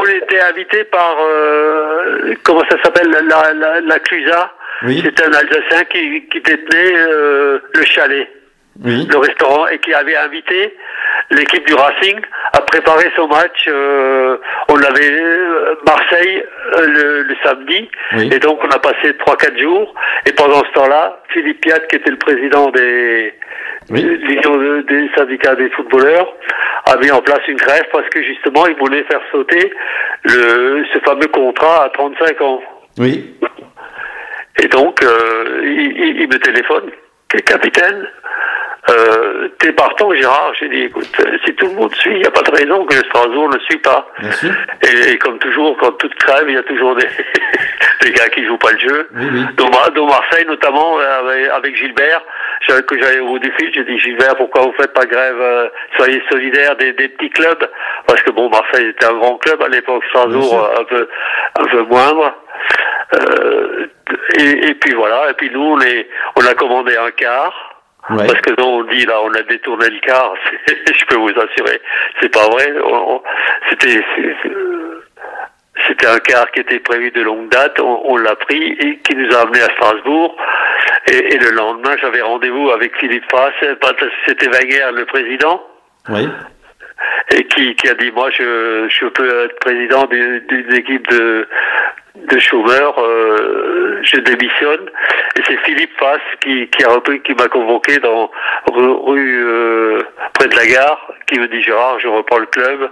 On était invité par, euh, comment ça s'appelle, la, la, la Clusa. Oui. C'était un Alsacien qui, qui détenait euh, le chalet, Oui. le restaurant, et qui avait invité l'équipe du Racing à préparer son match. euh, on avait euh, Marseille euh, le, le samedi, Oui. et donc on a passé 3-4 jours. Et pendant ce temps-là, Philippe Piat, qui était le président des, Oui. l'Union de- des syndicats des footballeurs, a mis en place une grève parce que justement, il voulait faire sauter le, ce fameux contrat à 35 ans. Oui. Et donc, euh, il, il- il me téléphone, capitaine, euh, t'es partant Gérard J'ai dit, écoute, euh, si tout le monde suit, il n'y a pas de raison que Strasbourg ne suit pas. Et, et comme toujours, quand toute crève, il y a toujours des, des gars qui jouent pas le jeu. Oui, dont Marseille notamment, avec, avec Gilbert, j'avais- que j'avais au défi, j'ai dit Gilbert, pourquoi vous faites pas grève euh, Soyez solidaires des, des petits clubs, parce que bon, Marseille était un grand club à l'époque, Strasbourg euh, un peu, un peu moindre. Euh, et, et puis voilà, et puis nous, on, est, on a commandé un car. Ouais. Parce que non, on dit là, on a détourné le car. c'est- Je peux vous assurer, c'est pas vrai. C'était, c'était un car qui était prévu de longue date. On, on l'a pris et qui nous a amené à Strasbourg. Et, et le lendemain, j'avais rendez-vous avec Philippe Fass. C'était Wenger, le président Oui. Et qui, qui a dit moi je, je peux être président d'une équipe de de chômeurs, euh, je démissionne. Et c'est Philippe Fass qui, qui a repris, qui m'a convoqué dans rue, rue, euh, près de la gare, qui me dit Gérard, je reprends le club,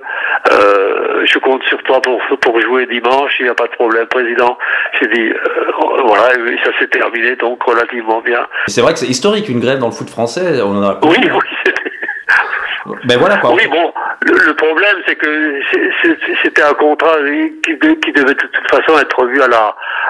euh, je compte sur toi pour pour jouer dimanche, il n'y a pas de problème, président. J'ai dit euh, voilà, et ça s'est terminé donc relativement bien. C'est vrai que c'est historique une grève dans le foot français. On en a. Oui, oui, c'était- Ben voilà quoi. Oui, bon, le, le problème, c'est que c'était un contrat qui, de- qui devait de toute façon être revu à la,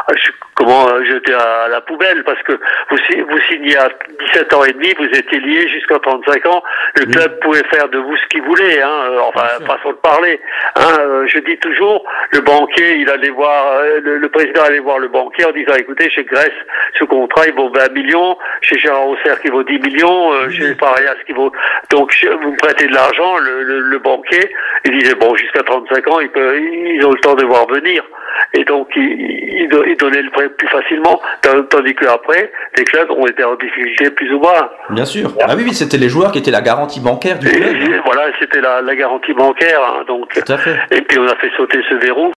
à- comment jeter à la poubelle, parce que vous, vous signez à 17 ans et demi, vous étiez lié jusqu'à 35 ans, le Oui. club pouvait faire de vous ce qu'il voulait, hein, euh, enfin, façon de parler. Hein, euh, je dis toujours, le banquier, il allait voir, euh, le, le président allait voir le banquier en disant, écoutez, chez Grèce, ce contrat, il vaut 20 millions, chez Gérard Auxerre, qui vaut 10 millions, euh, chez Parias, qui vaut... Donc, je- vous me prêtez de l'argent, le, le, le banquier, il disait, bon, jusqu'à 35 ans, ils, peuvent, ils ont le temps de voir venir. Et donc, il, il, il donnait le prêt plus facilement, tandis qu'après, les clubs ont été en difficulté plus ou moins. Bien sûr. Ah oui, oui, c'était les joueurs qui étaient la garantie bancaire du Et, club. et voilà, c'était la, la garantie bancaire, hein, donc... Tout à fait. Et puis, on a fait sauter ce verrou.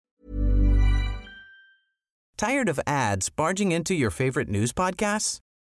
Tired of ads barging into your favorite news podcasts?